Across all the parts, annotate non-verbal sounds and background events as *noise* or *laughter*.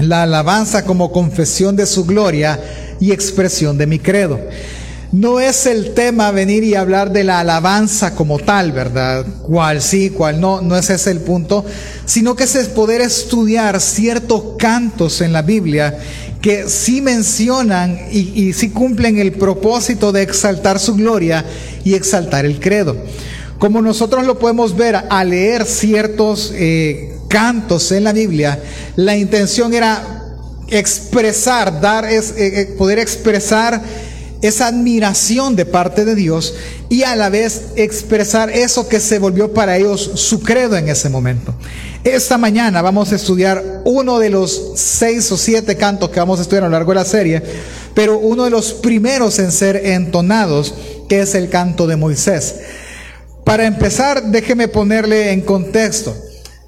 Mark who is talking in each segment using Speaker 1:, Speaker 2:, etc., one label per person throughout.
Speaker 1: la alabanza como confesión de su gloria y expresión de mi credo. No es el tema venir y hablar de la alabanza como tal, ¿verdad? Cuál sí, cuál no, no es ese el punto, sino que es poder estudiar ciertos cantos en la Biblia que sí mencionan y, y sí cumplen el propósito de exaltar su gloria y exaltar el credo. Como nosotros lo podemos ver al leer ciertos eh, cantos en la Biblia, la intención era expresar, dar, es, eh, eh, poder expresar esa admiración de parte de Dios y a la vez expresar eso que se volvió para ellos su credo en ese momento. Esta mañana vamos a estudiar uno de los seis o siete cantos que vamos a estudiar a lo largo de la serie, pero uno de los primeros en ser entonados, que es el canto de Moisés. Para empezar, déjeme ponerle en contexto.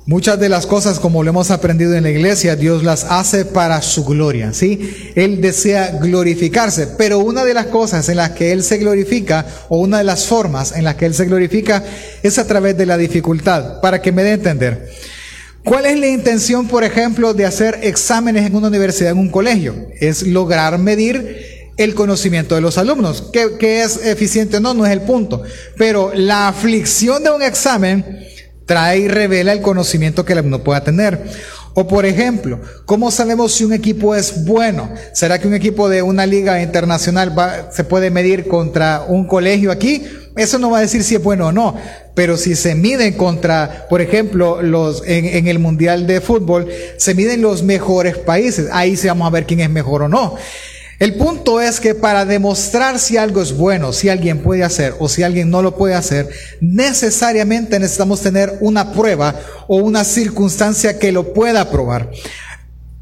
Speaker 1: Muchas de las cosas, como lo hemos aprendido en la iglesia, Dios las hace para su gloria, ¿sí? Él desea glorificarse, pero una de las cosas en las que Él se glorifica, o una de las formas en las que Él se glorifica, es a través de la dificultad, para que me dé a entender. ¿Cuál es la intención, por ejemplo, de hacer exámenes en una universidad, en un colegio? Es lograr medir el conocimiento de los alumnos. ¿Qué, es eficiente o no? No es el punto. Pero la aflicción de un examen trae y revela el conocimiento que el alumno pueda tener. O por ejemplo, ¿cómo sabemos si un equipo es bueno? ¿Será que un equipo de una liga internacional se puede medir contra un colegio aquí? Eso no va a decir si es bueno o no, pero si se miden contra, por ejemplo, los en, en el mundial de fútbol, se miden los mejores países. Ahí sí vamos a ver quién es mejor o no. El punto es que para demostrar si algo es bueno, si alguien puede hacer o si alguien no lo puede hacer, necesariamente necesitamos tener una prueba o una circunstancia que lo pueda probar.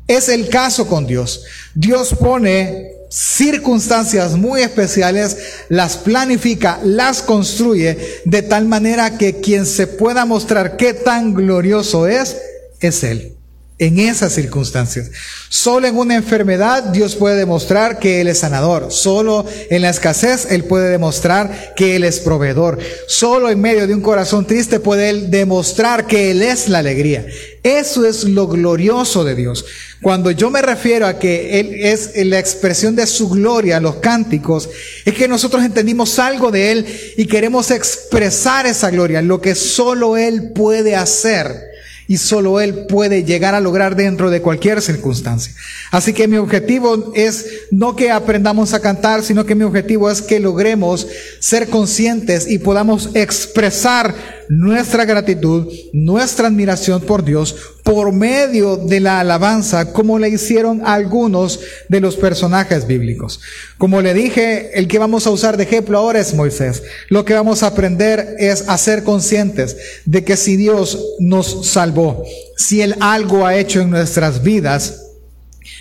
Speaker 1: Es el caso con Dios. Dios pone circunstancias muy especiales, las planifica, las construye de tal manera que quien se pueda mostrar qué tan glorioso es, es Él en esas circunstancias. Solo en una enfermedad Dios puede demostrar que Él es sanador. Solo en la escasez Él puede demostrar que Él es proveedor. Solo en medio de un corazón triste puede Él demostrar que Él es la alegría. Eso es lo glorioso de Dios. Cuando yo me refiero a que Él es la expresión de su gloria, los cánticos, es que nosotros entendimos algo de Él y queremos expresar esa gloria, lo que solo Él puede hacer y solo Él puede llegar a lograr dentro de cualquier circunstancia. Así que mi objetivo es no que aprendamos a cantar, sino que mi objetivo es que logremos ser conscientes y podamos expresar nuestra gratitud, nuestra admiración por Dios por medio de la alabanza, como le hicieron algunos de los personajes bíblicos. Como le dije, el que vamos a usar de ejemplo ahora es Moisés. Lo que vamos a aprender es a ser conscientes de que si Dios nos salvó, si Él algo ha hecho en nuestras vidas,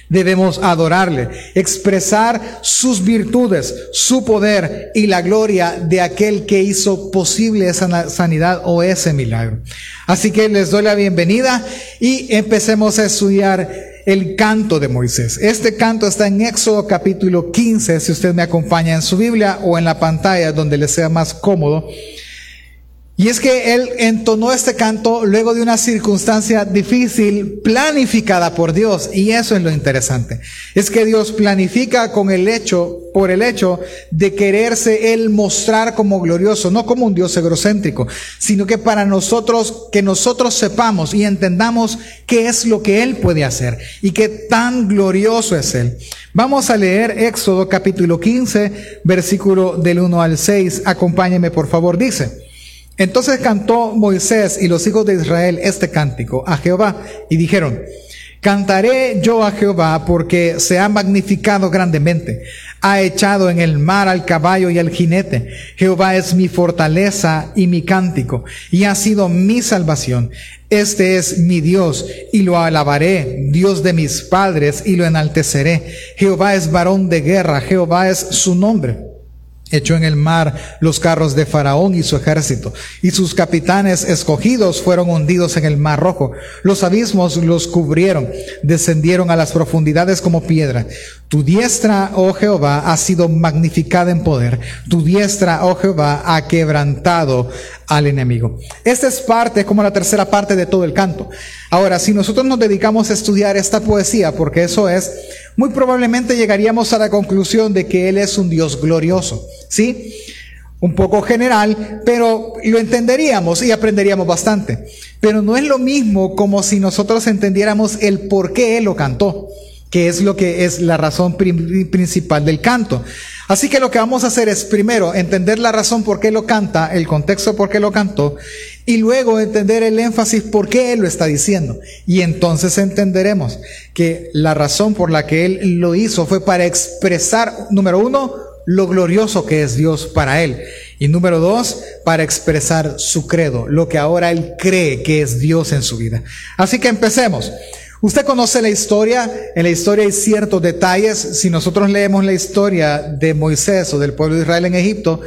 Speaker 1: Debemos adorarle, expresar sus virtudes, su poder y la gloria de aquel que hizo posible esa sanidad o ese milagro. Así que les doy la bienvenida y empecemos a estudiar el canto de Moisés. Este canto está en Éxodo capítulo 15, si usted me acompaña en su Biblia o en la pantalla donde le sea más cómodo. Y es que él entonó este canto luego de una circunstancia difícil planificada por Dios. Y eso es lo interesante. Es que Dios planifica con el hecho, por el hecho de quererse él mostrar como glorioso, no como un Dios egocéntrico, sino que para nosotros, que nosotros sepamos y entendamos qué es lo que él puede hacer y qué tan glorioso es él. Vamos a leer Éxodo capítulo 15, versículo del 1 al 6. Acompáñeme por favor, dice. Entonces cantó Moisés y los hijos de Israel este cántico a Jehová y dijeron, Cantaré yo a Jehová porque se ha magnificado grandemente. Ha echado en el mar al caballo y al jinete. Jehová es mi fortaleza y mi cántico y ha sido mi salvación. Este es mi Dios y lo alabaré, Dios de mis padres y lo enalteceré. Jehová es varón de guerra, Jehová es su nombre. Echó en el mar los carros de Faraón y su ejército, y sus capitanes escogidos fueron hundidos en el mar rojo. Los abismos los cubrieron, descendieron a las profundidades como piedra. Tu diestra, oh Jehová, ha sido magnificada en poder. Tu diestra, oh Jehová, ha quebrantado al enemigo. Esta es parte, como la tercera parte de todo el canto. Ahora, si nosotros nos dedicamos a estudiar esta poesía, porque eso es, muy probablemente llegaríamos a la conclusión de que Él es un Dios glorioso. ¿Sí? Un poco general, pero lo entenderíamos y aprenderíamos bastante. Pero no es lo mismo como si nosotros entendiéramos el por qué Él lo cantó que es lo que es la razón principal del canto. Así que lo que vamos a hacer es primero entender la razón por qué lo canta, el contexto por qué lo cantó, y luego entender el énfasis por qué él lo está diciendo. Y entonces entenderemos que la razón por la que él lo hizo fue para expresar, número uno, lo glorioso que es Dios para él. Y número dos, para expresar su credo, lo que ahora él cree que es Dios en su vida. Así que empecemos. Usted conoce la historia, en la historia hay ciertos detalles. Si nosotros leemos la historia de Moisés o del pueblo de Israel en Egipto,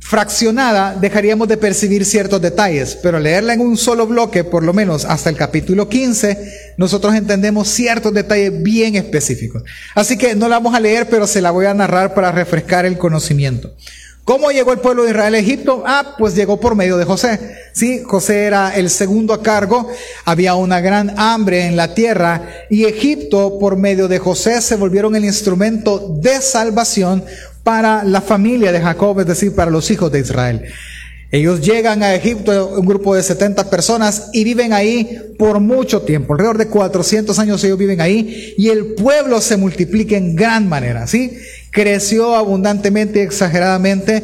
Speaker 1: fraccionada, dejaríamos de percibir ciertos detalles, pero leerla en un solo bloque, por lo menos hasta el capítulo 15, nosotros entendemos ciertos detalles bien específicos. Así que no la vamos a leer, pero se la voy a narrar para refrescar el conocimiento. ¿Cómo llegó el pueblo de Israel a Egipto? Ah, pues llegó por medio de José. Sí, José era el segundo a cargo, había una gran hambre en la tierra y Egipto por medio de José se volvieron el instrumento de salvación para la familia de Jacob, es decir, para los hijos de Israel. Ellos llegan a Egipto, un grupo de 70 personas, y viven ahí por mucho tiempo. Alrededor de 400 años ellos viven ahí, y el pueblo se multiplica en gran manera, ¿sí? Creció abundantemente y exageradamente,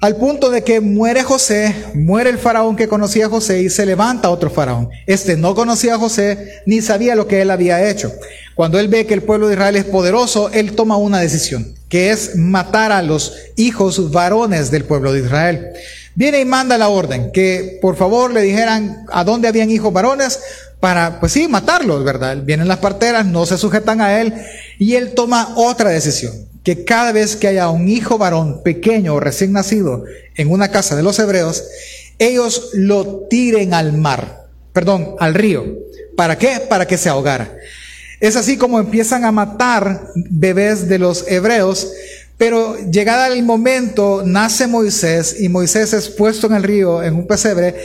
Speaker 1: al punto de que muere José, muere el faraón que conocía a José y se levanta otro faraón. Este no conocía a José ni sabía lo que él había hecho. Cuando él ve que el pueblo de Israel es poderoso, él toma una decisión, que es matar a los hijos varones del pueblo de Israel. Viene y manda la orden, que por favor le dijeran a dónde habían hijos varones, para, pues sí, matarlos, ¿verdad? Vienen las parteras, no se sujetan a él, y él toma otra decisión que cada vez que haya un hijo varón pequeño o recién nacido en una casa de los hebreos, ellos lo tiren al mar, perdón, al río. ¿Para qué? Para que se ahogara. Es así como empiezan a matar bebés de los hebreos, pero llegada el momento, nace Moisés y Moisés es puesto en el río, en un pesebre,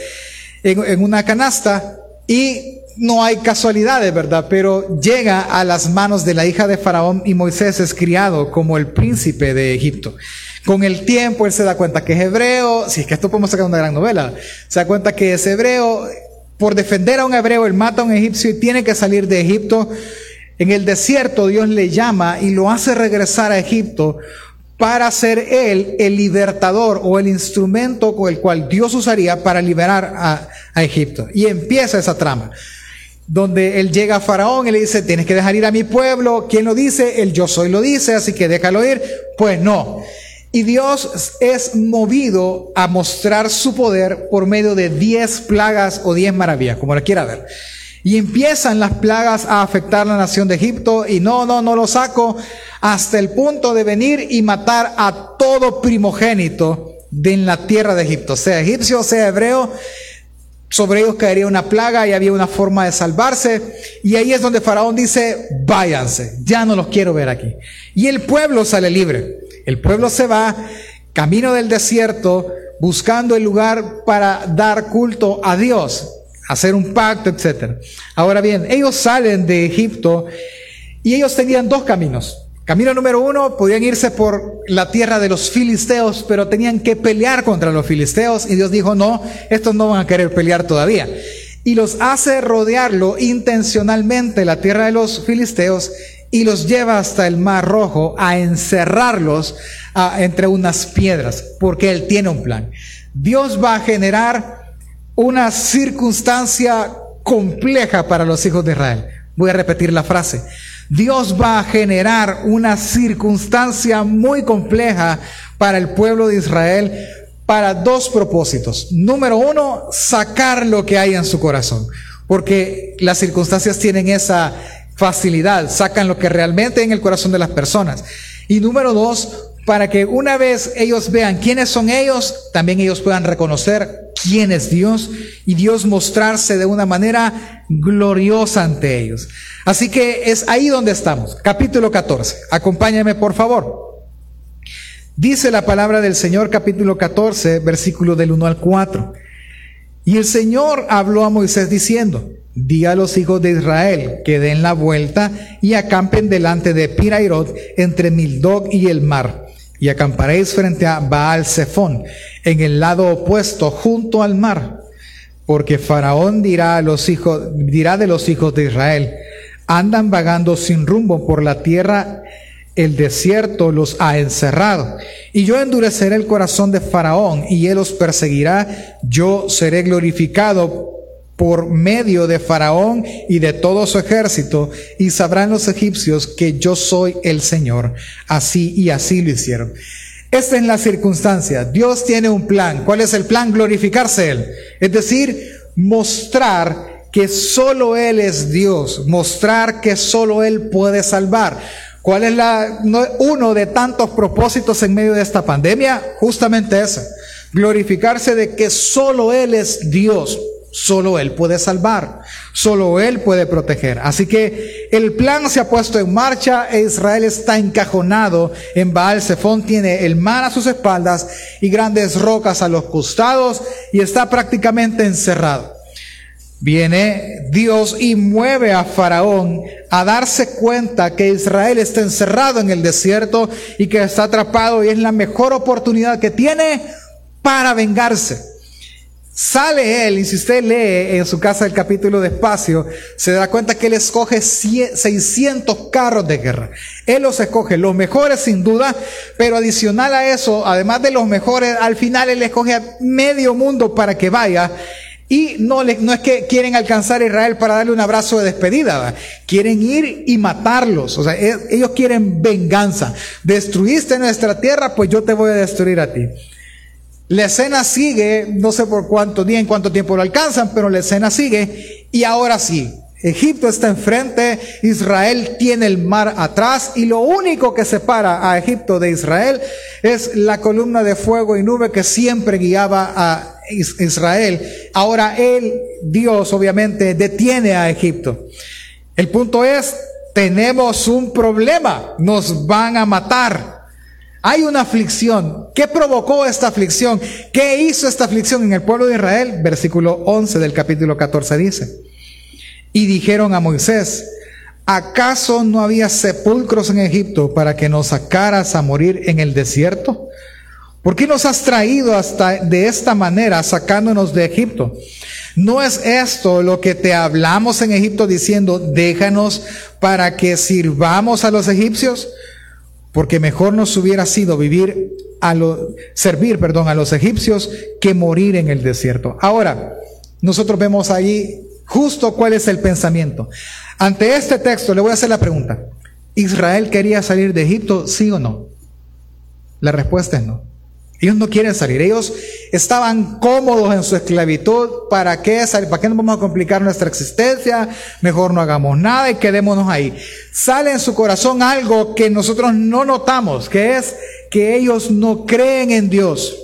Speaker 1: en, en una canasta, y no hay casualidades, ¿verdad? Pero llega a las manos de la hija de Faraón y Moisés es criado como el príncipe de Egipto. Con el tiempo él se da cuenta que es hebreo, si es que esto podemos sacar una gran novela, se da cuenta que es hebreo, por defender a un hebreo él mata a un egipcio y tiene que salir de Egipto. En el desierto Dios le llama y lo hace regresar a Egipto para ser él el libertador o el instrumento con el cual Dios usaría para liberar a, a Egipto. Y empieza esa trama donde él llega a Faraón y le dice, tienes que dejar ir a mi pueblo. ¿Quién lo dice? El yo soy lo dice, así que déjalo ir. Pues no. Y Dios es movido a mostrar su poder por medio de diez plagas o diez maravillas, como lo quiera ver. Y empiezan las plagas a afectar la nación de Egipto y no, no, no lo saco hasta el punto de venir y matar a todo primogénito de en la tierra de Egipto, sea egipcio, sea hebreo, sobre ellos caería una plaga y había una forma de salvarse. Y ahí es donde Faraón dice, váyanse, ya no los quiero ver aquí. Y el pueblo sale libre. El pueblo se va, camino del desierto, buscando el lugar para dar culto a Dios, hacer un pacto, etc. Ahora bien, ellos salen de Egipto y ellos tenían dos caminos. Camino número uno, podían irse por la tierra de los filisteos, pero tenían que pelear contra los filisteos y Dios dijo, no, estos no van a querer pelear todavía. Y los hace rodearlo intencionalmente la tierra de los filisteos y los lleva hasta el mar rojo a encerrarlos entre unas piedras, porque Él tiene un plan. Dios va a generar una circunstancia compleja para los hijos de Israel. Voy a repetir la frase. Dios va a generar una circunstancia muy compleja para el pueblo de Israel para dos propósitos. Número uno, sacar lo que hay en su corazón, porque las circunstancias tienen esa facilidad, sacan lo que realmente hay en el corazón de las personas. Y número dos, para que una vez ellos vean quiénes son ellos, también ellos puedan reconocer quién es Dios y Dios mostrarse de una manera gloriosa ante ellos. Así que es ahí donde estamos. Capítulo 14. Acompáñame por favor. Dice la palabra del Señor capítulo 14, versículo del 1 al 4. Y el Señor habló a Moisés diciendo, di a los hijos de Israel que den la vuelta y acampen delante de Pirairot entre Mildog y el mar. Y acamparéis frente a Baal Zephón, en el lado opuesto, junto al mar. Porque Faraón dirá a los hijos, dirá de los hijos de Israel, andan vagando sin rumbo por la tierra el desierto los ha encerrado. Y yo endureceré el corazón de Faraón y él los perseguirá. Yo seré glorificado por medio de Faraón y de todo su ejército, y sabrán los egipcios que yo soy el Señor. Así y así lo hicieron. Esta es la circunstancia. Dios tiene un plan. ¿Cuál es el plan? Glorificarse Él. Es decir, mostrar que solo Él es Dios, mostrar que solo Él puede salvar. ¿Cuál es la, uno de tantos propósitos en medio de esta pandemia? Justamente ese. Glorificarse de que solo Él es Dios. Solo Él puede salvar, solo Él puede proteger. Así que el plan se ha puesto en marcha e Israel está encajonado en Baal Zephón, tiene el mar a sus espaldas y grandes rocas a los costados y está prácticamente encerrado. Viene Dios y mueve a Faraón a darse cuenta que Israel está encerrado en el desierto y que está atrapado y es la mejor oportunidad que tiene para vengarse. Sale él, y si usted lee en su casa el capítulo despacio, se da cuenta que él escoge 600 carros de guerra. Él los escoge, los mejores sin duda, pero adicional a eso, además de los mejores, al final él escoge a medio mundo para que vaya y no, no es que quieren alcanzar a Israel para darle un abrazo de despedida, quieren ir y matarlos. O sea, e, ellos quieren venganza. Destruiste nuestra tierra, pues yo te voy a destruir a ti. La escena sigue, no sé por cuánto día, en cuánto tiempo lo alcanzan, pero la escena sigue y ahora sí. Egipto está enfrente, Israel tiene el mar atrás y lo único que separa a Egipto de Israel es la columna de fuego y nube que siempre guiaba a Israel. Ahora él, Dios, obviamente, detiene a Egipto. El punto es, tenemos un problema, nos van a matar. Hay una aflicción. ¿Qué provocó esta aflicción? ¿Qué hizo esta aflicción en el pueblo de Israel? Versículo 11 del capítulo 14 dice. Y dijeron a Moisés, ¿acaso no había sepulcros en Egipto para que nos sacaras a morir en el desierto? ¿Por qué nos has traído hasta de esta manera sacándonos de Egipto? ¿No es esto lo que te hablamos en Egipto diciendo, déjanos para que sirvamos a los egipcios? Porque mejor nos hubiera sido vivir a lo, servir, perdón, a los egipcios que morir en el desierto. Ahora, nosotros vemos ahí justo cuál es el pensamiento. Ante este texto le voy a hacer la pregunta. ¿Israel quería salir de Egipto, sí o no? La respuesta es no. Ellos no quieren salir. Ellos estaban cómodos en su esclavitud. ¿Para qué salir? ¿Para qué nos vamos a complicar nuestra existencia? Mejor no hagamos nada y quedémonos ahí. Sale en su corazón algo que nosotros no notamos, que es que ellos no creen en Dios.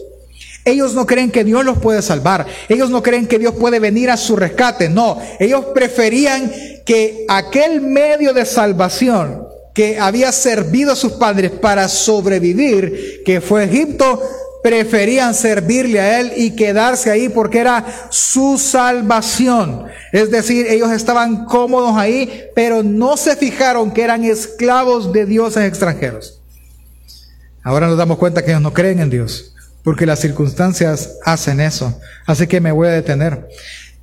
Speaker 1: Ellos no creen que Dios los puede salvar. Ellos no creen que Dios puede venir a su rescate. No, ellos preferían que aquel medio de salvación que había servido a sus padres para sobrevivir, que fue Egipto, preferían servirle a Él y quedarse ahí porque era su salvación. Es decir, ellos estaban cómodos ahí, pero no se fijaron que eran esclavos de dioses extranjeros. Ahora nos damos cuenta que ellos no creen en Dios, porque las circunstancias hacen eso. Así que me voy a detener.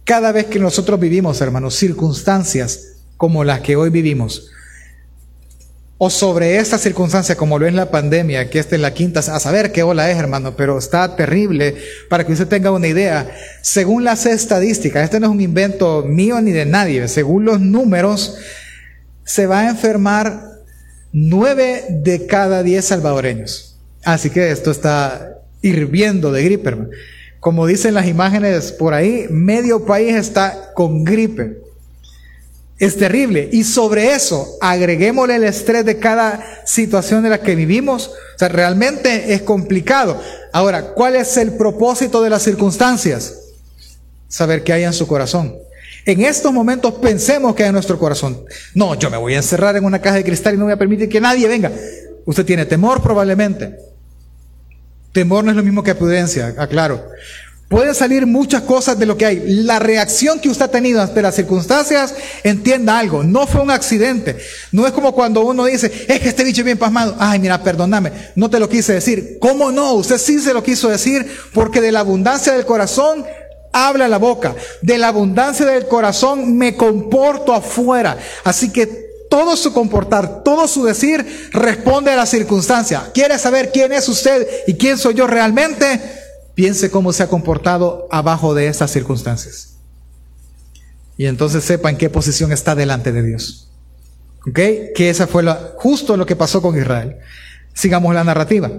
Speaker 1: Cada vez que nosotros vivimos, hermanos, circunstancias como las que hoy vivimos, o sobre esta circunstancia como lo es la pandemia, que esta es la quinta, a saber qué ola es, hermano, pero está terrible para que usted tenga una idea. Según las estadísticas, este no es un invento mío ni de nadie, según los números, se va a enfermar nueve de cada diez salvadoreños. Así que esto está hirviendo de gripe, hermano. Como dicen las imágenes por ahí, medio país está con gripe. Es terrible. Y sobre eso, agreguémosle el estrés de cada situación en la que vivimos. O sea, realmente es complicado. Ahora, ¿cuál es el propósito de las circunstancias? Saber qué hay en su corazón. En estos momentos pensemos que hay en nuestro corazón. No, yo me voy a encerrar en una caja de cristal y no voy a permitir que nadie venga. Usted tiene temor probablemente. Temor no es lo mismo que prudencia, aclaro. Pueden salir muchas cosas de lo que hay. La reacción que usted ha tenido ante las circunstancias, entienda algo, no fue un accidente. No es como cuando uno dice, es que este bicho es bien pasmado. Ay, mira, perdóname, no te lo quise decir. ¿Cómo no? Usted sí se lo quiso decir porque de la abundancia del corazón habla la boca. De la abundancia del corazón me comporto afuera. Así que todo su comportar, todo su decir responde a la circunstancia. ¿Quiere saber quién es usted y quién soy yo realmente? Piense cómo se ha comportado abajo de estas circunstancias. Y entonces sepa en qué posición está delante de Dios. ¿Ok? Que esa fue justo lo que pasó con Israel. Sigamos la narrativa.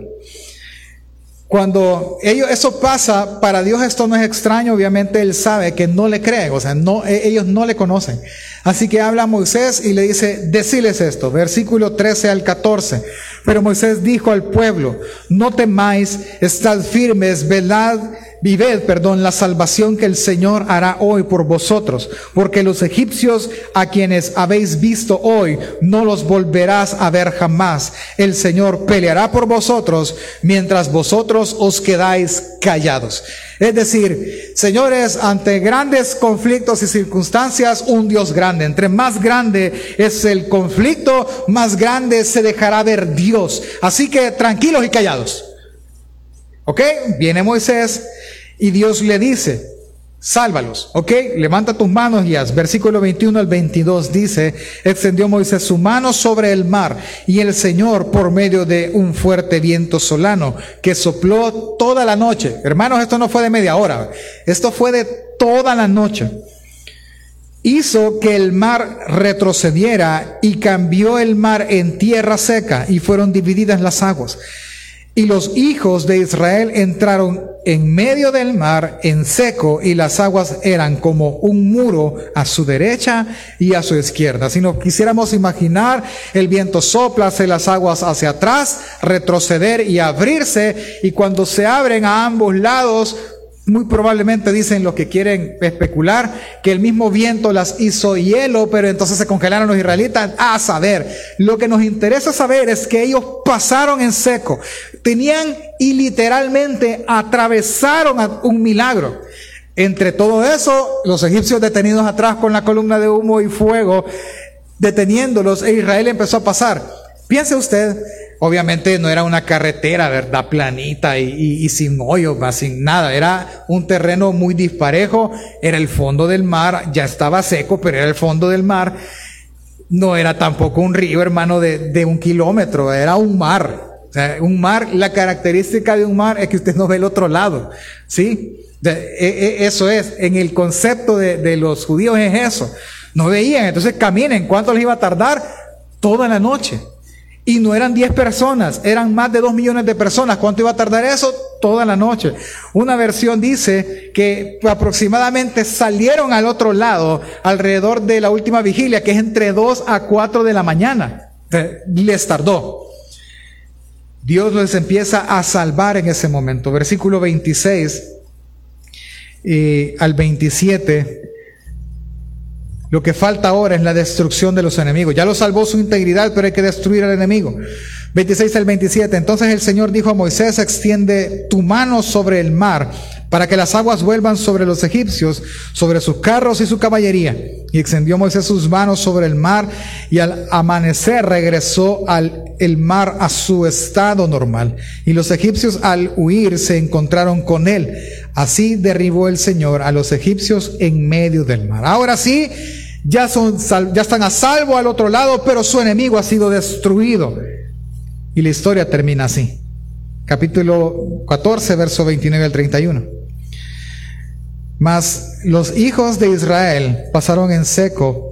Speaker 1: Cuando ellos, eso pasa, para Dios esto no es extraño, obviamente Él sabe que no le creen, o sea, no, e, ellos no le conocen. Así que habla Moisés y le dice, deciles esto, versículo 13 al 14. Pero Moisés dijo al pueblo, no temáis, estad firmes, velad Vived, perdón, la salvación que el Señor hará hoy por vosotros, porque los egipcios a quienes habéis visto hoy no los volverás a ver jamás. El Señor peleará por vosotros mientras vosotros os quedáis callados. Es decir, señores, ante grandes conflictos y circunstancias, un Dios grande. Entre más grande es el conflicto, más grande se dejará ver Dios. Así que tranquilos y callados. ¿Ok? Viene Moisés y Dios le dice, sálvalos, ¿ok? Levanta tus manos y haz. Versículo 21 al 22 dice, extendió Moisés su mano sobre el mar y el Señor por medio de un fuerte viento solano que sopló toda la noche. Hermanos, esto no fue de media hora, esto fue de toda la noche. Hizo que el mar retrocediera y cambió el mar en tierra seca y fueron divididas las aguas. Y los hijos de Israel entraron en medio del mar en seco y las aguas eran como un muro a su derecha y a su izquierda. Si nos quisiéramos imaginar, el viento sopla, las aguas hacia atrás, retroceder y abrirse y cuando se abren a ambos lados, muy probablemente dicen lo que quieren especular, que el mismo viento las hizo hielo, pero entonces se congelaron los israelitas. A saber, lo que nos interesa saber es que ellos pasaron en seco, tenían y literalmente atravesaron un milagro. Entre todo eso, los egipcios detenidos atrás con la columna de humo y fuego, deteniéndolos, e Israel empezó a pasar. Piense usted, Obviamente no era una carretera, ¿verdad? Planita y, sin hoyos, sin nada. Era un terreno muy disparejo. Era el fondo del mar. Ya estaba seco, pero era el fondo del mar. No era tampoco un río, hermano, de, un kilómetro. Era un mar. Un mar, la característica de un mar es que usted no ve el otro lado. ¿Sí? E, e, eso es. En el concepto de, de los judíos es eso. No veían. Entonces caminen. ¿Cuánto les iba a tardar? Toda la noche. Y no eran 10 personas, eran más de 2 millones de personas. ¿Cuánto iba a tardar eso? Toda la noche. Una versión dice que aproximadamente salieron al otro lado alrededor de la última vigilia, que es entre 2 a 4 de la mañana. Eh, les tardó. Dios les empieza a salvar en ese momento. Versículo 26 eh, al 27 lo que falta ahora es la destrucción de los enemigos. Ya lo salvó su integridad, pero hay que destruir al enemigo. 26 al 27. Entonces el Señor dijo a Moisés, extiende tu mano sobre el mar para que las aguas vuelvan sobre los egipcios, sobre sus carros y su caballería. Y extendió Moisés sus manos sobre el mar y al amanecer regresó al el mar a su estado normal. Y los egipcios al huir se encontraron con él. Así derribó el Señor a los egipcios en medio del mar. Ahora sí, ya, son, ya están a salvo al otro lado, pero su enemigo ha sido destruido. Y la historia termina así. Capítulo 14, verso 29 al 31. Mas los hijos de Israel pasaron en seco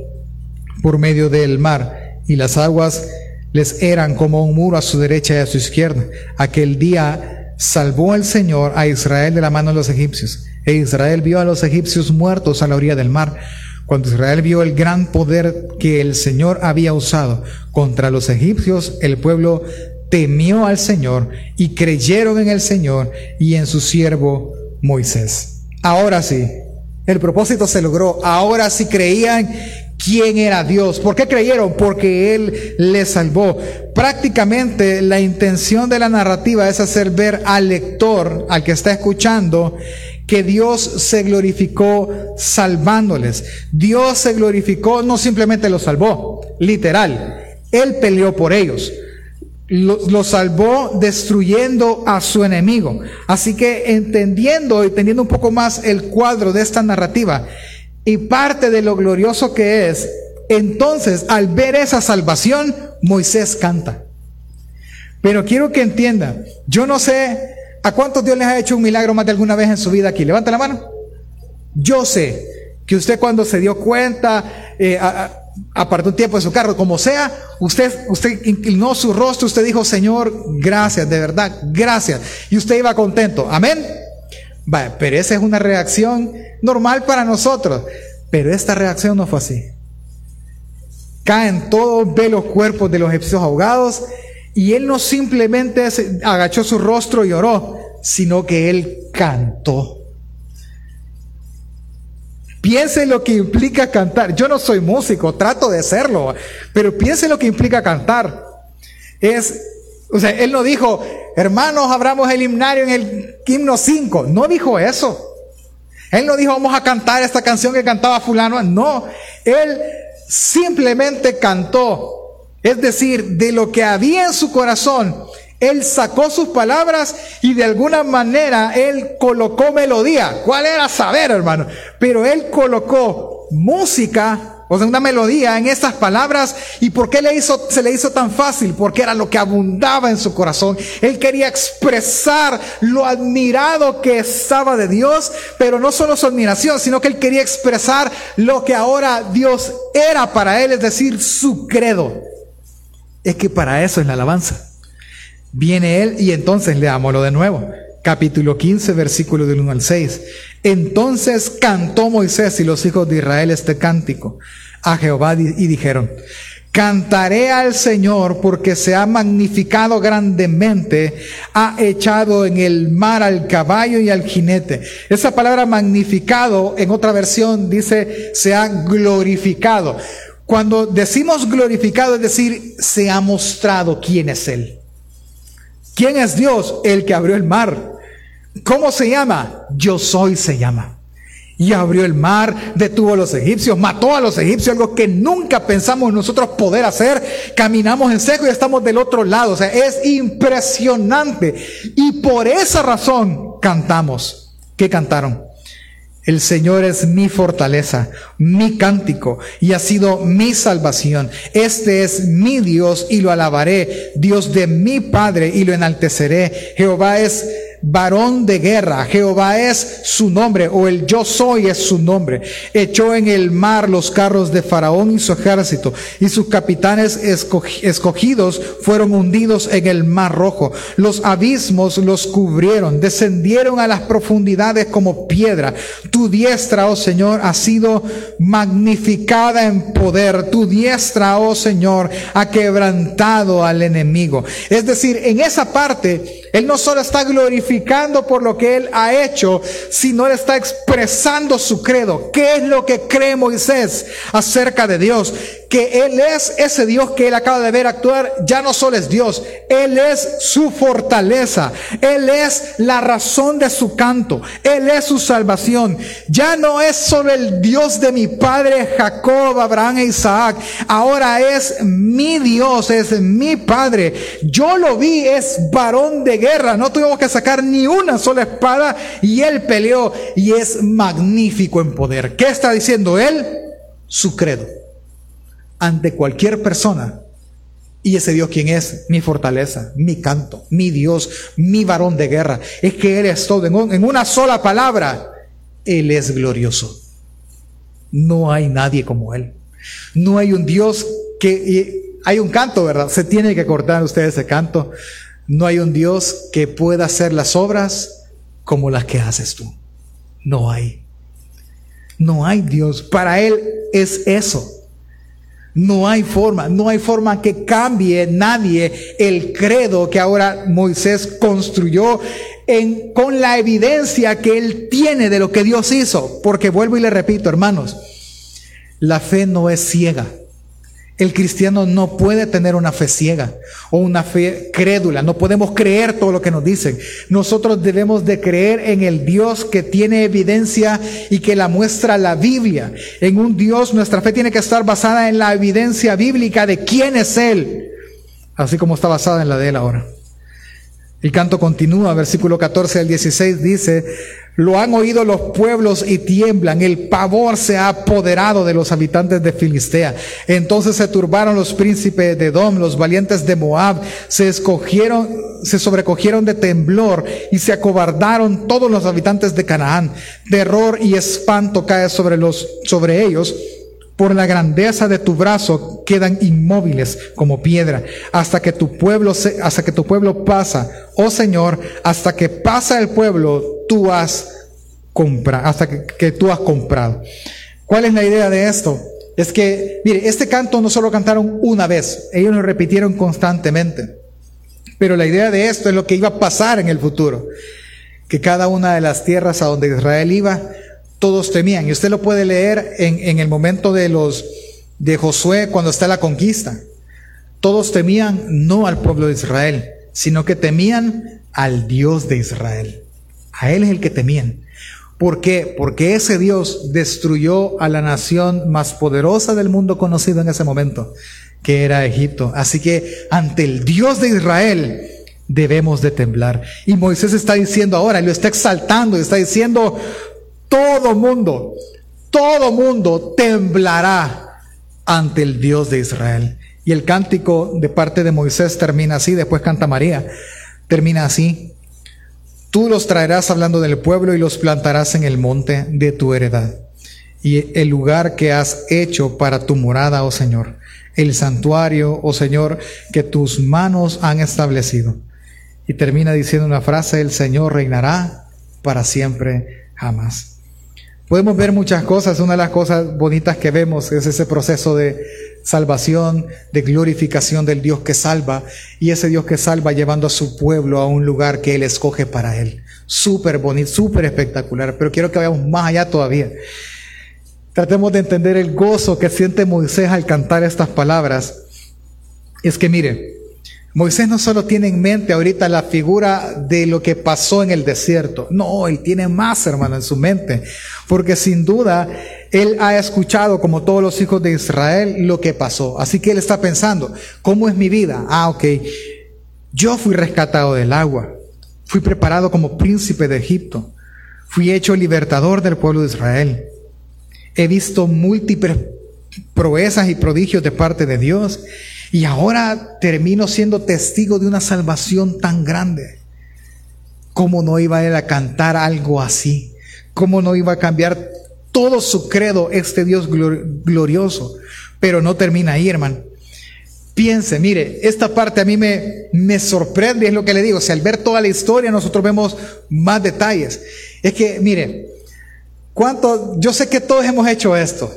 Speaker 1: por medio del mar, y las aguas les eran como un muro a su derecha y a su izquierda. Aquel día salvó el Señor a Israel de la mano de los egipcios, e Israel vio a los egipcios muertos a la orilla del mar Cuando Israel vio el gran poder que el Señor había usado contra los egipcios, el pueblo temió al Señor y creyeron en el Señor y en su siervo Moisés. Ahora sí, el propósito se logró. Ahora sí creían quién era Dios. ¿Por qué creyeron? Porque Él les salvó. Prácticamente la intención de la narrativa es hacer ver al lector, al que está escuchando, que Dios se glorificó salvándoles. Dios se glorificó, no simplemente los salvó, literal. Él peleó por ellos. Lo, salvó destruyendo a su enemigo. Así que entendiendo y teniendo un poco más el cuadro de esta narrativa y parte de lo glorioso que es, entonces al ver esa salvación, Moisés canta. Pero quiero que entienda, yo no sé ¿A cuántos Dios les ha hecho un milagro más de alguna vez en su vida aquí? Levanta la mano. Yo sé que usted cuando se dio cuenta, eh, apartó un tiempo de su carro, como sea, usted, usted inclinó su rostro, usted dijo, Señor, gracias, de verdad, gracias. Y usted iba contento. Amén. Pero esa es una reacción normal para nosotros. Pero esta reacción no fue así. Caen todos, ve los cuerpos de los egipcios ahogados y él no simplemente agachó su rostro y oró, sino que él cantó. Piense lo que implica cantar. Yo no soy músico, trato de serlo, pero piense lo que implica cantar. Es, o sea, él no dijo, hermanos, abramos el himnario en el himno 5. No dijo eso. Él no dijo, vamos a cantar esta canción que cantaba fulano. No, él simplemente cantó. Es decir, de lo que había en su corazón, él sacó sus palabras y de alguna manera él colocó melodía. ¿Cuál era saber, hermano? Pero él colocó música, o sea, una melodía en esas palabras. ¿Y por qué le hizo, se le hizo tan fácil? Porque era lo que abundaba en su corazón. Él quería expresar lo admirado que estaba de Dios, pero no solo su admiración, sino que él quería expresar lo que ahora Dios era para él, es decir, su credo. Es que para eso es la alabanza. Viene él y entonces leámoslo de nuevo. Capítulo 15, versículo del 1 al 6. Entonces cantó Moisés y los hijos de Israel este cántico a Jehová y dijeron, Cantaré al Señor porque se ha magnificado grandemente, ha echado en el mar al caballo y al jinete. Esa palabra magnificado en otra versión dice se ha glorificado. Cuando decimos glorificado, es decir, se ha mostrado quién es Él. ¿Quién es Dios? El que abrió el mar. ¿Cómo se llama? Yo soy se llama. Y abrió el mar, detuvo a los egipcios, mató a los egipcios, algo que nunca pensamos nosotros poder hacer. Caminamos en seco y estamos del otro lado. O sea, es impresionante. Y por esa razón cantamos. ¿Qué cantaron? El Señor es mi fortaleza, mi cántico, y ha sido mi salvación. Este es mi Dios y lo alabaré, Dios de mi Padre y lo enalteceré. Jehová es varón de guerra, Jehová es su nombre, o el yo soy es su nombre. Echó en el mar los carros de Faraón y su ejército, y sus capitanes escogidos fueron hundidos en el mar rojo. Los abismos los cubrieron, descendieron a las profundidades como piedra. Tu diestra, oh Señor, ha sido magnificada en poder. Tu diestra, oh Señor, ha quebrantado al enemigo. Es decir, en esa parte, Él no solo está glorificando, por lo que él ha hecho, sino él está expresando su credo. ¿Qué es lo que cree Moisés acerca de Dios? Que él es ese Dios que él acaba de ver actuar, ya no solo es Dios, él es su fortaleza, él es la razón de su canto, él es su salvación. Ya no es solo el Dios de mi padre Jacob, Abraham e Isaac, ahora es mi Dios, es mi padre. Yo lo vi, es varón de guerra, no tuvimos que sacar ni una sola espada y él peleó y es magnífico en poder. ¿Qué está diciendo él? Su credo. Ante cualquier persona. Y ese Dios quien es mi fortaleza, mi canto, mi Dios, mi varón de guerra. Es que Él es todo. En una sola palabra, Él es glorioso. No hay nadie como Él. No hay un Dios que... Hay un canto, ¿verdad? Se tiene que cortar ustedes ese canto. No hay un Dios que pueda hacer las obras como las que haces tú. No hay. No hay Dios. Para Él es eso. No hay forma, no hay forma que cambie nadie el credo que ahora Moisés construyó en, con la evidencia que él tiene de lo que Dios hizo. Porque vuelvo y le repito, hermanos, la fe no es ciega. El cristiano no puede tener una fe ciega o una fe crédula. No podemos creer todo lo que nos dicen. Nosotros debemos de creer en el Dios que tiene evidencia y que la muestra la Biblia. En un Dios, nuestra fe tiene que estar basada en la evidencia bíblica de quién es Él. Así como está basada en la de Él ahora. El canto continúa, versículo 14 al 16 dice, lo han oído los pueblos y tiemblan, el pavor se ha apoderado de los habitantes de Filistea. Entonces se turbaron los príncipes de Edom, los valientes de Moab, se escogieron, se sobrecogieron de temblor y se acobardaron todos los habitantes de Canaán. Terror y espanto cae sobre los, sobre ellos por la grandeza de tu brazo quedan inmóviles como piedra, hasta que tu pueblo se, hasta que tu pueblo pasa, oh Señor, hasta que pasa el pueblo, tú has comprado, hasta que, tú has comprado. ¿Cuál es la idea de esto? Es que, mire, este canto no solo cantaron una vez, ellos lo repitieron constantemente. Pero la idea de esto es lo que iba a pasar en el futuro. Que cada una de las tierras a donde Israel iba, todos temían. Y usted lo puede leer en, en el momento de los de Josué cuando está la conquista. Todos temían no al pueblo de Israel, sino que temían al Dios de Israel. A Él es el que temían. ¿Por qué? Porque ese Dios destruyó a la nación más poderosa del mundo conocido en ese momento, que era Egipto. Así que ante el Dios de Israel debemos de temblar. Y Moisés está diciendo ahora, lo está exaltando, está diciendo, todo mundo, todo mundo temblará ante el Dios de Israel. Y el cántico de parte de Moisés termina así, después canta María, termina así. Tú los traerás hablando del pueblo y los plantarás en el monte de tu heredad. Y el lugar que has hecho para tu morada, oh Señor, el santuario, oh Señor, que tus manos han establecido. Y termina diciendo una frase, el Señor reinará para siempre jamás. Podemos ver muchas cosas. Una de las cosas bonitas que vemos es ese proceso de salvación, de glorificación del Dios que salva y ese Dios que salva llevando a su pueblo a un lugar que Él escoge para Él. Súper bonito, súper espectacular. Pero quiero que vayamos más allá todavía. Tratemos de entender el gozo que siente Moisés al cantar estas palabras. Es que mire, Moisés no solo tiene en mente ahorita la figura de lo que pasó en el desierto, no, él tiene más, hermano, en su mente, porque sin duda él ha escuchado, como todos los hijos de Israel, lo que pasó. Así que él está pensando, ¿cómo es mi vida? Ah, ok, yo fui rescatado del agua, fui preparado como príncipe de Egipto, fui hecho libertador del pueblo de Israel, he visto múltiples proezas y prodigios de parte de Dios y ahora termino siendo testigo de una salvación tan grande. ¿Cómo no iba él a cantar algo así? ¿Cómo no iba a cambiar todo su credo este Dios glorioso? Pero no termina ahí, hermano. Piense, mire, esta parte a mí me, me sorprende, es lo que le digo. Si al ver toda la historia nosotros vemos más detalles. Es que, mire, cuánto, yo sé que todos hemos hecho esto.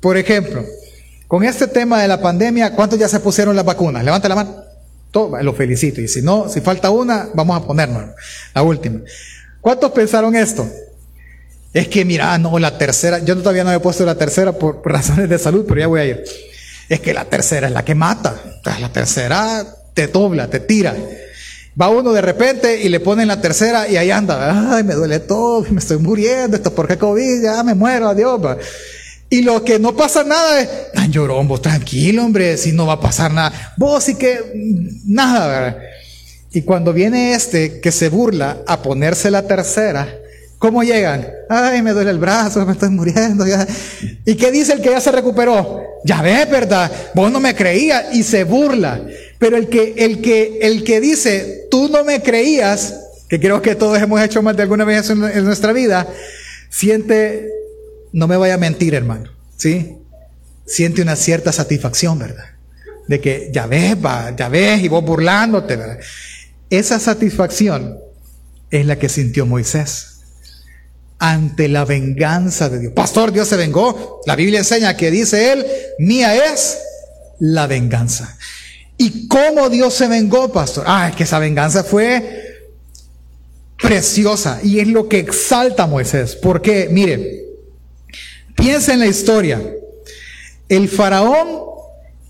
Speaker 1: Por ejemplo, con este tema de la pandemia, ¿cuántos ya se pusieron las vacunas? Levanta la mano. Todo, lo felicito. Y si no, si falta una, vamos a ponernos la última. ¿Cuántos pensaron esto? Es que mira, no, la tercera, yo todavía no he puesto la tercera por *laughs* razones de salud, pero ya voy a ir. Es que la tercera es la que mata. La tercera te dobla, te tira. Va uno de repente y le ponen la tercera y ahí anda. Ay, me duele todo, me estoy muriendo, esto por qué COVID, ya me muero, adiós. Y lo que no pasa nada es, tan llorón, vos tranquilo, hombre, si no va a pasar nada. Vos sí que nada, ¿verdad? Y cuando viene este que se burla a ponerse la tercera, ¿cómo llegan? Ay, me duele el brazo, me estoy muriendo. Ya. ¿Y qué dice el que ya se recuperó? Ya ves, ¿verdad? Vos no me creías y se burla. Pero el que, el que, el que dice, tú no me creías, que creo que todos hemos hecho más de alguna vez en nuestra vida, siente no me vaya a mentir, hermano, ¿sí? Siente una cierta satisfacción, ¿verdad? De que ya ves, va, ya ves, y vos burlándote, ¿verdad? Esa satisfacción es la que sintió Moisés. ante la venganza de Dios. Pastor, Dios se vengó. La Biblia enseña que dice él, mía es la venganza. ¿Y cómo Dios se vengó, pastor? Ah, es que esa venganza fue preciosa y es lo que exalta a Moisés. Porque, mire, piensa en la historia. El faraón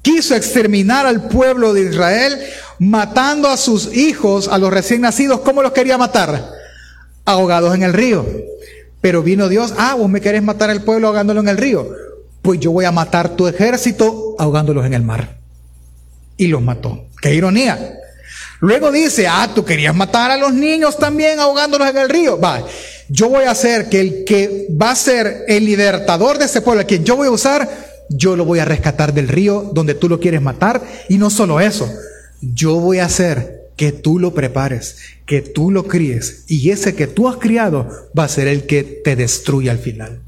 Speaker 1: quiso exterminar al pueblo de Israel matando a sus hijos, a los recién nacidos. ¿Cómo los quería matar? Ahogados en el río. Pero vino Dios, ah, vos me querés matar al pueblo ahogándolo en el río. Pues yo voy a matar tu ejército ahogándolos en el mar. Y los mató. Qué ironía. Luego dice, ah, tú querías matar a los niños también ahogándolos en el río. Va, yo voy a hacer que el que va a ser el libertador de ese pueblo, a quien yo voy a usar, yo lo voy a rescatar del río donde tú lo quieres matar. Y no solo eso, yo voy a hacer que tú lo prepares, que tú lo críes. Y ese que tú has criado va a ser el que te destruye al final.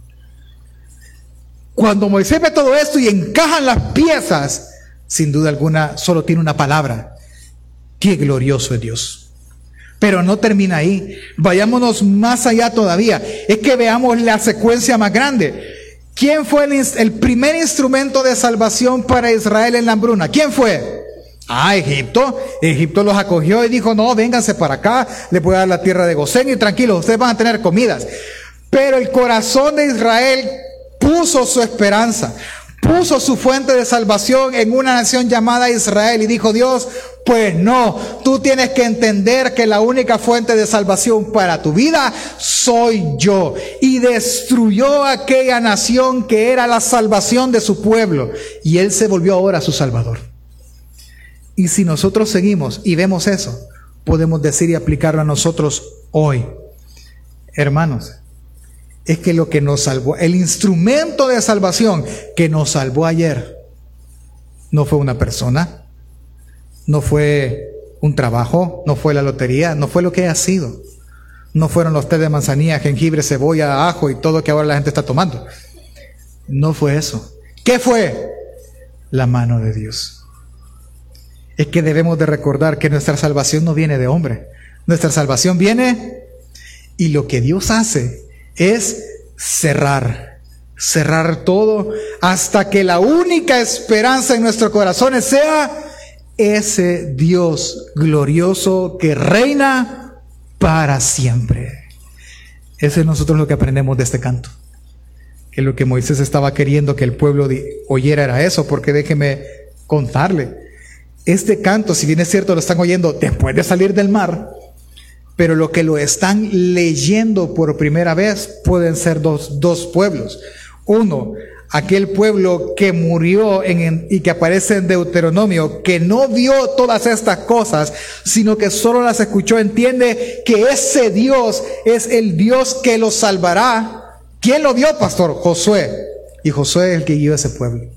Speaker 1: Cuando Moisés ve todo esto y encajan las piezas, sin duda alguna solo tiene una palabra, Qué glorioso es Dios. Pero no termina ahí. Vayámonos más allá todavía. Es que veamos la secuencia más grande. ¿Quién fue el, primer instrumento de salvación para Israel en la hambruna? ¿Quién fue? Ah, Egipto. Egipto los acogió y dijo, no, vénganse para acá, les voy a dar la tierra de Gosén y tranquilos, ustedes van a tener comidas. Pero el corazón de Israel puso su esperanza, puso su fuente de salvación en una nación llamada Israel y dijo Dios, pues no, tú tienes que entender que la única fuente de salvación para tu vida soy yo. Y destruyó aquella nación que era la salvación de su pueblo. Y él se volvió ahora su salvador. Y si nosotros seguimos y vemos eso, podemos decir y aplicarlo a nosotros hoy. Hermanos, es que lo que nos salvó, el instrumento de salvación que nos salvó ayer, no fue una persona, no fue un trabajo, no fue la lotería, no fue lo que ha sido. No fueron los té de manzanilla, jengibre, cebolla, ajo y todo que ahora la gente está tomando. No fue eso. ¿Qué fue? La mano de Dios. Es que debemos de recordar que nuestra salvación no viene de hombre. Nuestra salvación viene y lo que Dios hace es cerrar, cerrar todo hasta que la única esperanza en nuestros corazones sea ese Dios glorioso que reina para siempre. Ese es nosotros lo que aprendemos de este canto. Que lo que Moisés estaba queriendo que el pueblo oyera era eso, porque déjeme contarle. Este canto, si bien es cierto, lo están oyendo después de salir del mar, pero lo que lo están leyendo por primera vez pueden ser dos, dos pueblos. Uno, aquel pueblo que murió y que aparece en Deuteronomio, que no vio todas estas cosas, sino que solo las escuchó, entiende que ese Dios es el Dios que los salvará. ¿Quién lo vio, pastor? Josué. Y Josué es el que guió ese pueblo.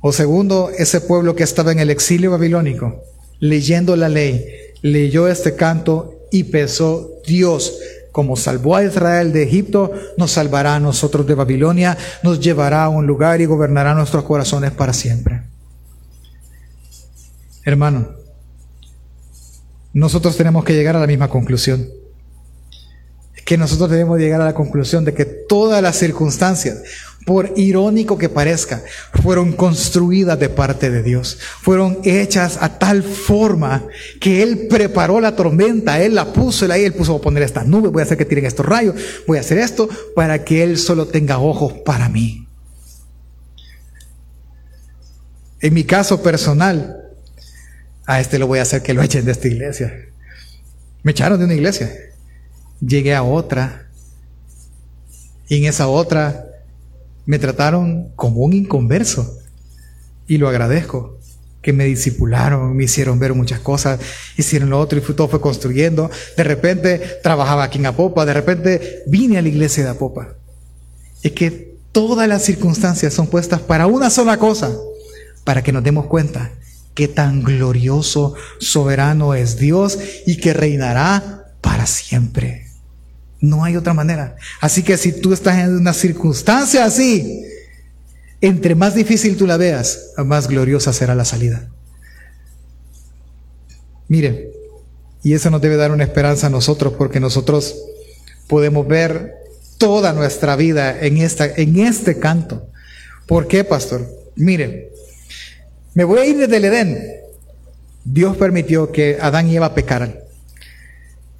Speaker 1: O segundo, ese pueblo que estaba en el exilio babilónico, leyendo la ley, leyó este canto y pensó, Dios, como salvó a Israel de Egipto, nos salvará a nosotros de Babilonia, nos llevará a un lugar y gobernará nuestros corazones para siempre. Hermano, nosotros tenemos que llegar a la misma conclusión. Que nosotros debemos llegar a la conclusión de que todas las circunstancias, por irónico que parezca, fueron construidas de parte de Dios. Fueron hechas a tal forma que Él preparó la tormenta, Él la puso, ahí, Él puso a poner estas nubes, voy a hacer que tiren estos rayos, voy a hacer esto para que Él solo tenga ojos para mí. En mi caso personal, a este lo voy a hacer que lo echen de esta iglesia. Me echaron de una iglesia. Llegué a otra. Y en esa otra me trataron como un inconverso. Y lo agradezco, que me disipularon, me hicieron ver muchas cosas, hicieron lo otro y todo fue construyendo. De repente trabajaba aquí en Apopa, de repente vine a la iglesia de Apopa. Es que todas las circunstancias son puestas para una sola cosa, para que nos demos cuenta que tan glorioso, soberano es Dios y que reinará para siempre. No hay otra manera. Así que si tú estás en una circunstancia así, entre más difícil tú la veas, más gloriosa será la salida. Mire, y eso nos debe dar una esperanza a nosotros porque nosotros podemos ver toda nuestra vida en, esta, en este canto. ¿Por qué, pastor? Mire, me voy a ir desde el Edén. Dios permitió que Adán y Eva pecaran.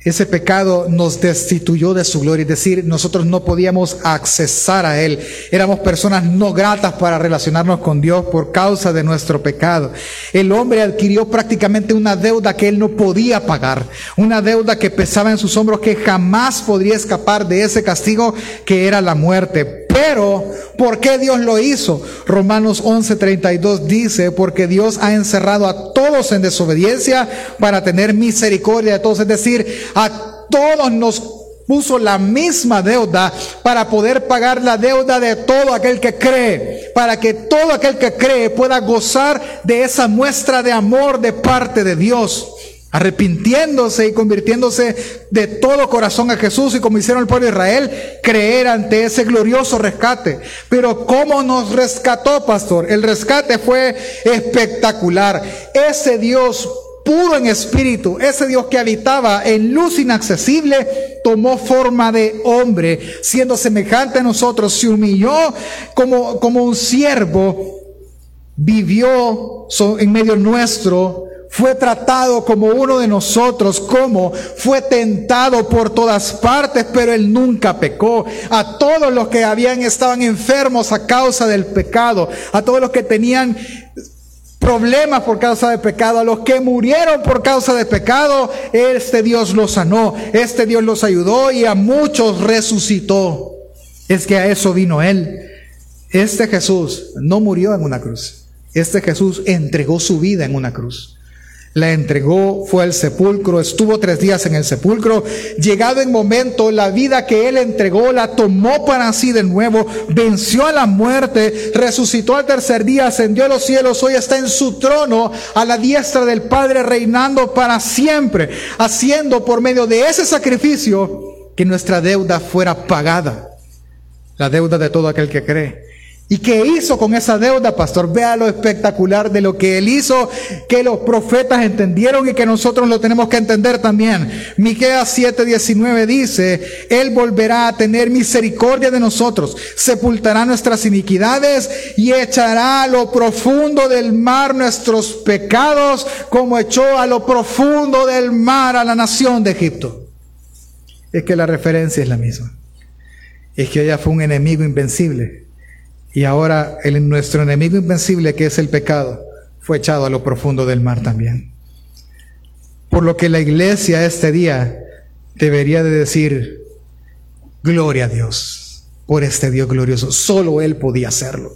Speaker 1: Ese pecado nos destituyó de su gloria, es decir, nosotros no podíamos accesar a Él. Éramos personas no gratas para relacionarnos con Dios por causa de nuestro pecado. El hombre adquirió prácticamente una deuda que Él no podía pagar, una deuda que pesaba en sus hombros que jamás podría escapar de ese castigo que era la muerte. Pero, ¿por qué Dios lo hizo? Romanos 11:32 dice, porque Dios ha encerrado a todos en desobediencia para tener misericordia de todos. Es decir, a todos nos puso la misma deuda para poder pagar la deuda de todo aquel que cree, para que todo aquel que cree pueda gozar de esa muestra de amor de parte de Dios arrepintiéndose y convirtiéndose de todo corazón a Jesús y como hicieron el pueblo de Israel, creer ante ese glorioso rescate. Pero ¿cómo nos rescató, pastor? El rescate fue espectacular. Ese Dios puro en espíritu, ese Dios que habitaba en luz inaccesible, tomó forma de hombre, siendo semejante a nosotros, se humilló como, como un siervo, vivió en medio nuestro, fue tratado como uno de nosotros, como fue tentado por todas partes, pero él nunca pecó. A todos los que habían estaban enfermos a causa del pecado, a todos los que tenían problemas por causa del pecado, a los que murieron por causa del pecado, este Dios los sanó, este Dios los ayudó y a muchos resucitó. Es que a eso vino él. Este Jesús no murió en una cruz. Este Jesús entregó su vida en una cruz la entregó, fue al sepulcro, estuvo tres días en el sepulcro. Llegado el momento, la vida que él entregó la tomó para sí de nuevo, venció a la muerte, resucitó al tercer día, ascendió a los cielos, hoy está en su trono a la diestra del Padre, reinando para siempre, haciendo por medio de ese sacrificio que nuestra deuda fuera pagada, la deuda de todo aquel que cree. ¿Y qué hizo con esa deuda, pastor? Vea lo espectacular de lo que él hizo, que los profetas entendieron y que nosotros lo tenemos que entender también. Miqueas 7:19 dice, Él volverá a tener misericordia de nosotros, sepultará nuestras iniquidades y echará a lo profundo del mar nuestros pecados, como echó a lo profundo del mar a la nación de Egipto. Es que la referencia es la misma. Es que ella fue un enemigo invencible y ahora el, nuestro enemigo invencible, que es el pecado, fue echado a lo profundo del mar también. Por lo que la iglesia este día debería de decir, gloria a Dios por este Dios glorioso. Solo Él podía hacerlo.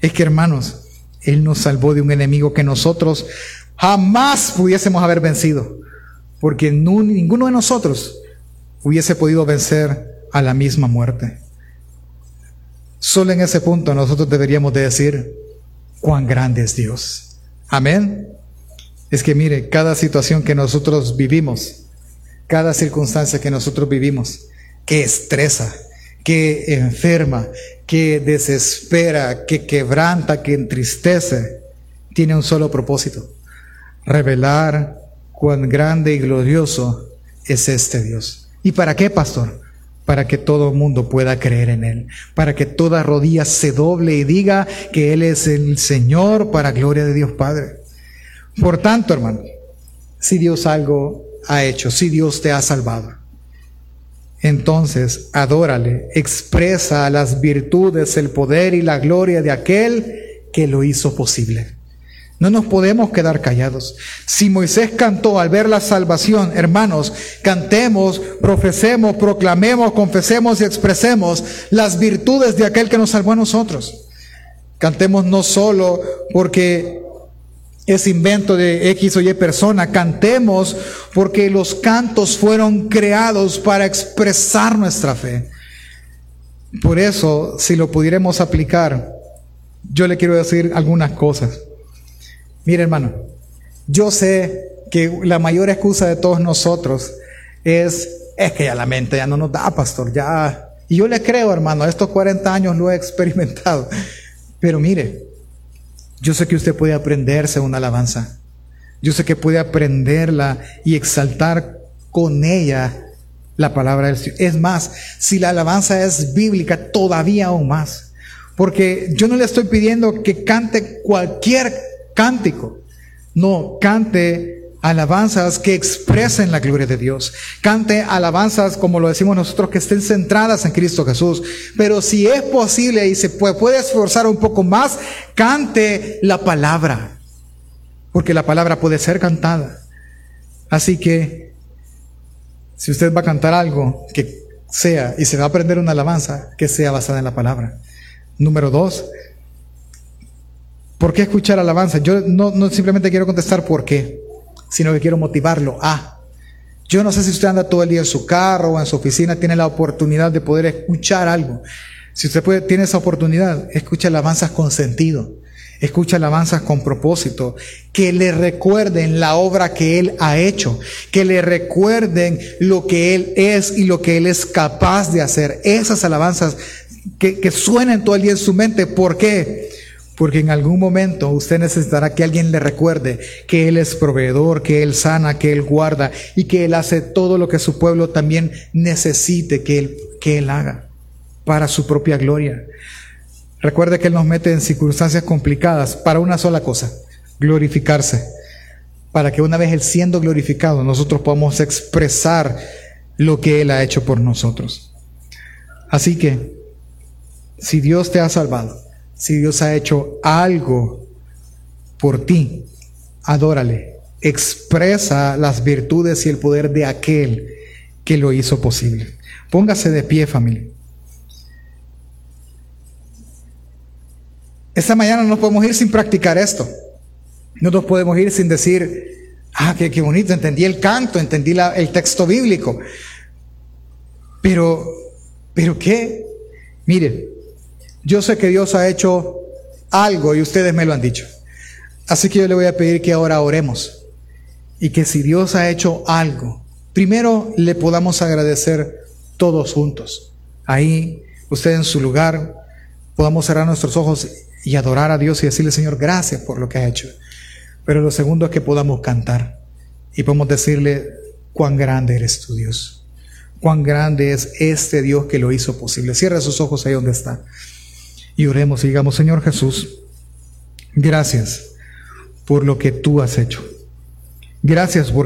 Speaker 1: Es que hermanos, Él nos salvó de un enemigo que nosotros jamás pudiésemos haber vencido. Porque ninguno de nosotros hubiese podido vencer a la misma muerte. Solo en ese punto nosotros deberíamos de decir cuán grande es Dios. Amén. Es que mire, cada situación que nosotros vivimos, cada circunstancia que nosotros vivimos, que estresa, que enferma, que desespera, que quebranta, que entristece, tiene un solo propósito, revelar cuán grande y glorioso es este Dios. ¿Y para qué, pastor? Para que todo mundo pueda creer en Él, para que toda rodilla se doble y diga que Él es el Señor para gloria de Dios Padre. Por tanto, hermano, si Dios algo ha hecho, si Dios te ha salvado, entonces adórale, expresa las virtudes, el poder y la gloria de aquel que lo hizo posible. No nos podemos quedar callados. Si Moisés cantó al ver la salvación, hermanos, cantemos, profesemos, proclamemos, confesemos y expresemos las virtudes de aquel que nos salvó a nosotros. Cantemos no solo porque es invento de X o Y persona, cantemos porque los cantos fueron creados para expresar nuestra fe. Por eso, si lo pudiéramos aplicar, yo le quiero decir algunas cosas. Mire hermano, yo sé que la mayor excusa de todos nosotros es, es que ya la mente ya no nos da, pastor, ya. Y yo le creo, hermano, estos 40 años lo he *laughs* experimentado. Pero mire, yo sé que usted puede aprenderse una alabanza. Yo sé que puede aprenderla y exaltar con ella la palabra del Señor. Es más, si la alabanza es bíblica, todavía aún más. Porque yo no le estoy pidiendo que cante cualquier cántico. No, cante alabanzas que expresen la gloria de Dios. Cante alabanzas, como lo decimos nosotros, que estén centradas en Cristo Jesús. Pero si es posible y se puede, puede esforzar un poco más, cante la palabra. Porque la palabra puede ser cantada. Así que, si usted va a cantar algo, que sea, y se va a aprender una alabanza, que sea basada en la palabra. Número dos, ¿por qué escuchar alabanza? Yo no, simplemente quiero contestar por qué sino que quiero motivarlo a. Yo no sé si usted anda todo el día en su carro o en su oficina, tiene la oportunidad de poder escuchar algo. Si usted puede, tiene esa oportunidad, escucha alabanzas con sentido, escucha alabanzas con propósito, que le recuerden la obra que Él ha hecho, que le recuerden lo que Él es y lo que Él es capaz de hacer. Esas alabanzas que, que suenen todo el día en su mente. ¿Por qué? Porque en algún momento usted necesitará que alguien le recuerde que Él es proveedor, que Él sana, que Él guarda y que Él hace todo lo que su pueblo también necesite que Él, que él haga para su propia gloria. Recuerde que Él nos mete en circunstancias complicadas para una sola cosa, glorificarse. Para que una vez Él siendo glorificado, nosotros podamos expresar lo que Él ha hecho por nosotros. Así que, si Dios te ha salvado, si Dios ha hecho algo por ti, adórale. Expresa las virtudes y el poder de aquel que lo hizo posible. Póngase de pie, familia. Esta mañana no podemos ir sin practicar esto. No nos podemos ir sin decir, ah, qué, bonito, entendí el canto, entendí el texto bíblico. Pero, pero qué, mire, yo sé que Dios ha hecho algo y ustedes me lo han dicho. Así que yo le voy a pedir que ahora oremos y que si Dios ha hecho algo, primero le podamos agradecer todos juntos. Ahí, usted en su lugar, podamos cerrar nuestros ojos y adorar a Dios y decirle, Señor, gracias por lo que ha hecho. Pero lo segundo es que podamos cantar y podemos decirle, cuán grande eres tu Dios. Cuán grande es este Dios que lo hizo posible. Cierra sus ojos ahí donde está y oremos y digamos, Señor Jesús, gracias por lo que tú has hecho. Gracias por